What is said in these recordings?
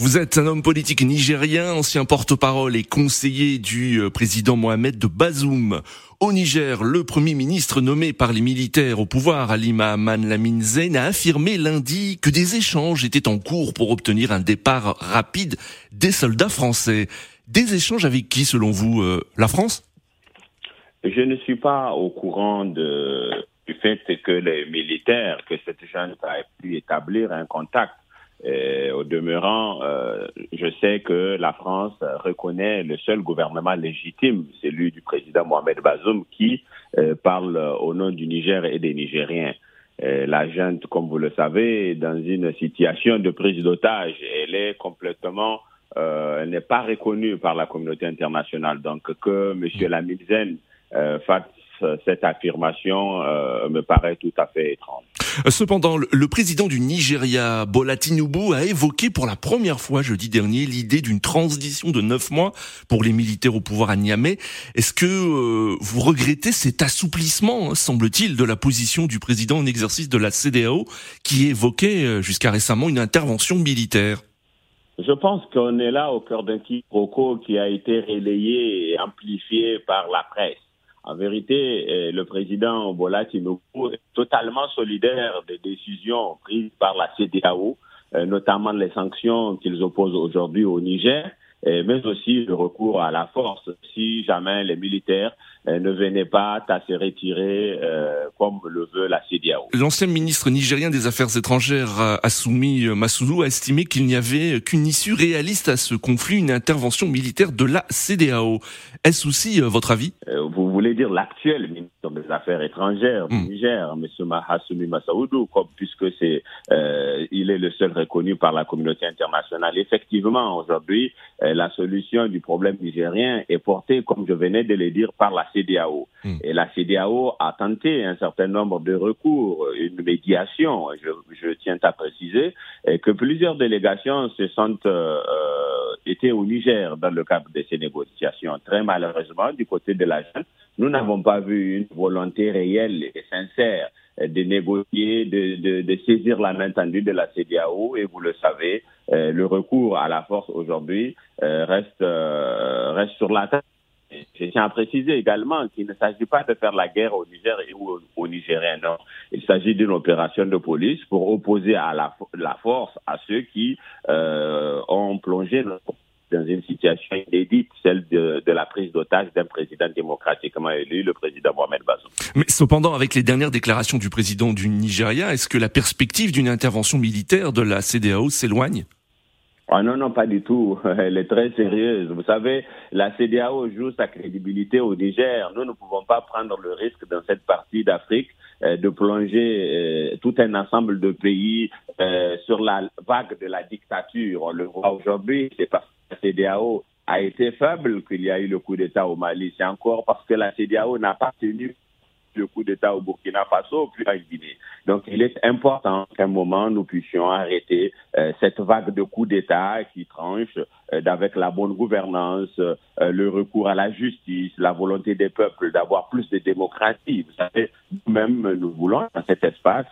Vous êtes un homme politique nigérien, ancien porte-parole et conseiller du euh, président Mohamed de Bazoum. Au Niger, le premier ministre nommé par les militaires au pouvoir, Ali Mahaman Lamine Zayn, a affirmé lundi que des échanges étaient en cours pour obtenir un départ rapide des soldats français. Des échanges avec qui, selon vous euh, La France? Je ne suis pas au courant de, du fait que les militaires, que cette jeune a pu établir un contact et au demeurant, euh, je sais que la France reconnaît le seul gouvernement légitime, celui du président Mohamed Bazoum, qui euh, parle au nom du Niger et des Nigériens. la junte, comme vous le savez, est dans une situation de prise d'otage. Elle est complètement, euh, elle n'est pas reconnue par la communauté internationale. Donc que M. Lamilzen euh, fasse cette affirmation euh, me paraît tout à fait étrange. Cependant, le président du Nigeria, Bola Tinubu, a évoqué pour la première fois jeudi dernier l'idée d'une transition de neuf mois pour les militaires au pouvoir à Niamey. Est-ce que euh, vous regrettez cet assouplissement, hein, semble-t-il, de la position du président en exercice de la CDAO qui évoquait euh, jusqu'à récemment une intervention militaire? Je pense qu'on est là au cœur d'un quiproquo qui a été relayé et amplifié par la presse. En vérité, euh, le président Bola Tinubu est totalement solidaire des décisions prises par la CDAO, euh, notamment les sanctions qu'ils opposent aujourd'hui au Niger mais aussi le recours à la force. Si jamais les militaires ne venaient pas à se retirer euh, comme le veut la CDAO. L'ancien ministre nigérien des Affaires étrangères, euh, Assoumi Massoudou, a estimé qu'il n'y avait qu'une issue réaliste à ce conflit, une intervention militaire de la CDAO. Est-ce aussi votre avis? Vous voulez dire l'actuel ministre des Affaires étrangères du hmm. Niger, M. Assoumi Massoudou, puisque c'est il est le seul reconnu par la communauté internationale. Effectivement, aujourd'hui, la solution du problème nigérien est portée, comme je venais de le dire, par la CDAO. Hmm. Et la CDAO a tenté un certain nombre de recours, une médiation, je, tiens à préciser, et que plusieurs délégations se sont euh, été au Niger dans le cadre de ces négociations. Très malheureusement, du côté de la jeune, nous n'avons pas vu une volonté réelle et sincère de négocier, de, de, saisir la main tendue de la CDAO. Et vous le savez, euh, le recours à la force aujourd'hui euh, reste, euh, reste sur la table. Je tiens à préciser également qu'il ne s'agit pas de faire la guerre au Niger ou Nigériens, non. Il s'agit d'une opération de police pour opposer à la, la force à ceux qui ont plongé dans une situation inédite, celle de, de la prise d'otage d'un président démocratiquement élu, le président Mohamed Bazoum. Mais cependant, avec les dernières déclarations du président du Nigeria, est-ce que la perspective d'une intervention militaire de la CDAO s'éloigne? Ah non, non, pas du tout. Elle est très sérieuse. Vous savez, la CDAO joue sa crédibilité au Niger. Nous ne pouvons pas prendre le risque dans cette partie d'Afrique de plonger euh, tout un ensemble de pays euh, sur la vague de la dictature. On le voit aujourd'hui, c'est parce que la CDAO a été faible qu'il y a eu le coup d'État au Mali. C'est encore parce que la CDAO n'a pas tenu le coup d'État au Burkina Faso, puis en Guinée. Donc, il est important qu'à un moment, nous puissions arrêter euh, cette vague de coups d'État qui tranche euh, avec la bonne gouvernance, euh, le recours à la justice, la volonté des peuples d'avoir plus de démocratie. Vous savez, nous-mêmes, nous voulons dans cet espace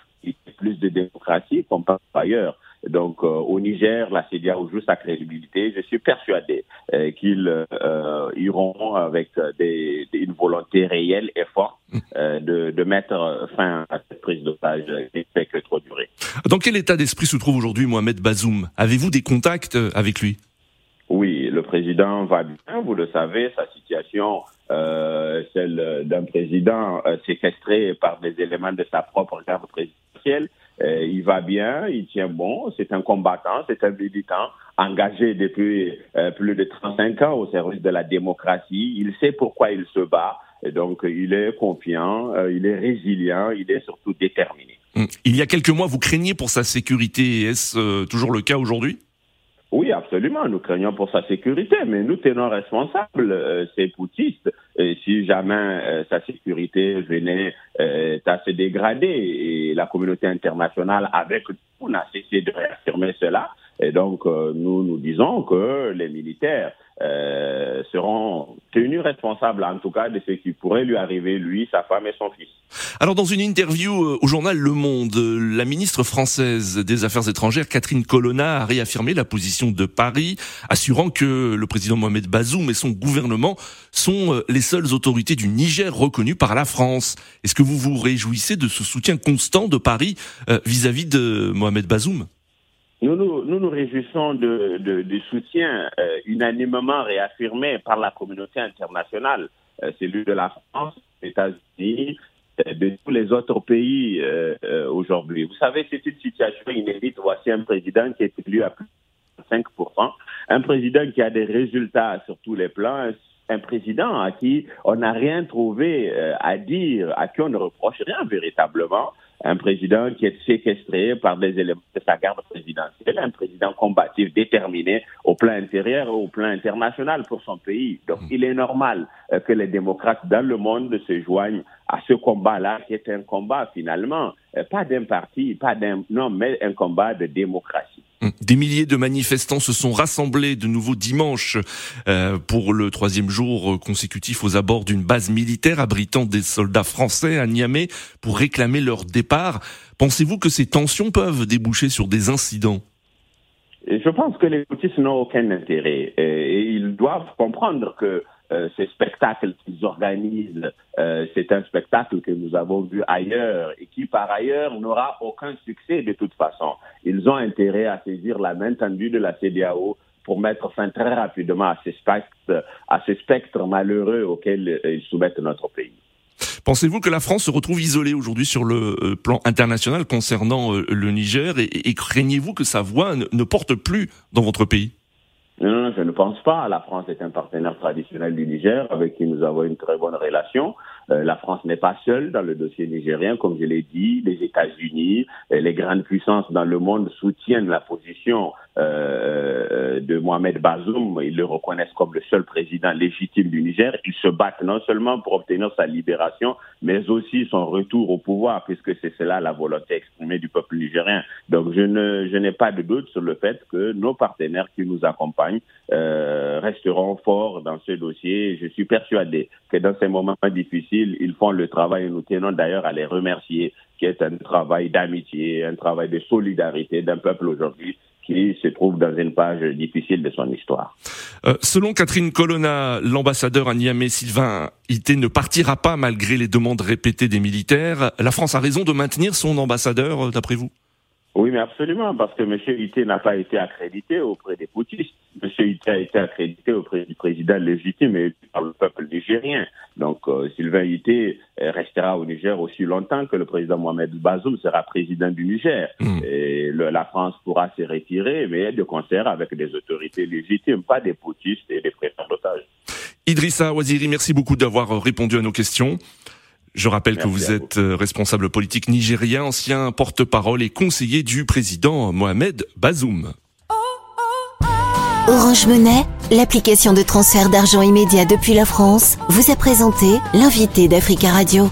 plus de démocratie qu'on par ailleurs. Donc euh, au Niger, la CDAO joue sa crédibilité. Je suis persuadé euh, qu'ils euh, iront avec des, une volonté réelle et forte de, de, mettre fin à cette prise d'otage qui ne fait que trop durer. Dans quel état d'esprit se trouve aujourd'hui Mohamed Bazoum? Avez-vous des contacts avec lui? Oui, le président va bien, vous le savez, sa situation euh, celle d'un président séquestré par des éléments de sa propre garde présidentielle. Euh, il va bien, il tient bon, c'est un combattant, c'est un militant engagé depuis euh, plus de 35 ans au service de la démocratie. Il sait pourquoi il se bat, donc il est confiant, euh, il est résilient, il est surtout déterminé. Il y a quelques mois, vous craigniez pour sa sécurité. Est-ce toujours le cas aujourd'hui? Oui, absolument. Nous craignons pour sa sécurité, mais nous tenons responsables euh, ces poutistes. Si jamais euh, sa sécurité venait euh, à se dégrader, et la communauté internationale, avec nous, n'a cessé de réaffirmer cela. Et donc, nous nous disons que les militaires euh, seront tenus responsables, en tout cas, de ce qui pourrait lui arriver, lui, sa femme et son fils. Alors, dans une interview euh, au journal Le Monde, la ministre française des Affaires étrangères, Catherine Colonna, a réaffirmé la position de Paris, assurant que le président Mohamed Bazoum et son gouvernement sont euh, les seules autorités du Niger reconnues par la France. Est-ce que vous vous réjouissez de ce soutien constant de Paris vis-à-vis -vis de Mohamed Bazoum? Nous nous, nous réjouissons de, de, du soutien euh, unanimement réaffirmé par la communauté internationale, euh, celui de la France, des États-Unis, euh, de tous les autres pays aujourd'hui. Vous savez, c'est une situation inédite. Voici un président qui est élu à plus de 5%, un président qui a des résultats sur tous les plans, un président à qui on n'a rien trouvé à dire, à qui on ne reproche rien véritablement un président qui est séquestré par des éléments de sa garde présidentielle, un président combatif déterminé au plan intérieur et au plan international pour son pays. Donc il est normal euh, que les démocrates dans le monde se joignent à ce combat-là, qui est un combat finalement, euh, pas d'un parti, pas d'un, non, mais un combat de démocratie. Des milliers de manifestants se sont rassemblés de nouveau dimanche euh, pour le troisième jour consécutif aux abords d'une base militaire abritant des soldats français à Niamey pour réclamer leur départ. Pensez-vous que ces tensions peuvent déboucher sur des incidents? Je pense que les politistes n'ont aucun intérêt et ils doivent comprendre que euh, ces spectacles qu'ils organisent, euh, c'est un spectacle que nous avons vu ailleurs et qui, par ailleurs, n'aura aucun succès de toute façon. Ils ont intérêt à saisir la main tendue de la CDAO pour mettre fin très rapidement à ces spectres, à ces spectres malheureux auxquels ils soumettent notre pays. Pensez-vous que la France se retrouve isolée aujourd'hui sur le plan international concernant le Niger et, craignez-vous que sa voix ne porte plus dans votre pays? Non, je ne pense pas. La France est un partenaire traditionnel du Niger avec qui nous avons une très bonne relation. Euh, la France n'est pas seule dans le dossier nigérien, comme je l'ai dit. Les États-Unis, les grandes puissances dans le monde soutiennent la position euh, de Mohamed Bazoum. Ils le reconnaissent comme le seul président légitime du Niger. Ils se battent non seulement pour obtenir sa libération, mais aussi son retour au pouvoir, puisque c'est cela la volonté exprimée du peuple nigérien. Donc je ne je n'ai pas de doute sur le fait que nos partenaires qui nous accompagnent euh, resteront forts dans ce dossier. Je suis persuadé que dans ces moments difficiles, ils font le travail nous tenons d'ailleurs à les remercier, qui est un travail d'amitié, un travail de solidarité d'un peuple aujourd'hui qui se trouve dans une page difficile de son histoire. Euh, selon Catherine Colonna, l'ambassadeur à Niamey, Sylvain Ité, ne partira pas malgré les demandes répétées des militaires. La France a raison de maintenir son ambassadeur, euh, d'après vous? Oui, mais absolument, parce que M. Ité n'a pas été accrédité auprès des poutistes. M. Ité a été accrédité auprès du président légitime et par le peuple nigérien. Donc, euh, Sylvain Ité restera au Niger aussi longtemps que le président Mohamed Bazoum sera président du Niger. Hmm. Et la France pourra se retirer, mais de concert avec des autorités légitimes, pas des poutistes et des prêteurs d'otages. Idrissa Waziri, merci beaucoup d'avoir répondu à nos questions. Je rappelle que vous êtes euh, responsable politique nigérien, ancien porte-parole et conseiller du président Mohamed Bazoum. Orange Monnaie, l'application de transfert d'argent immédiat depuis la France, vous a présenté l'invité d'Africa Radio.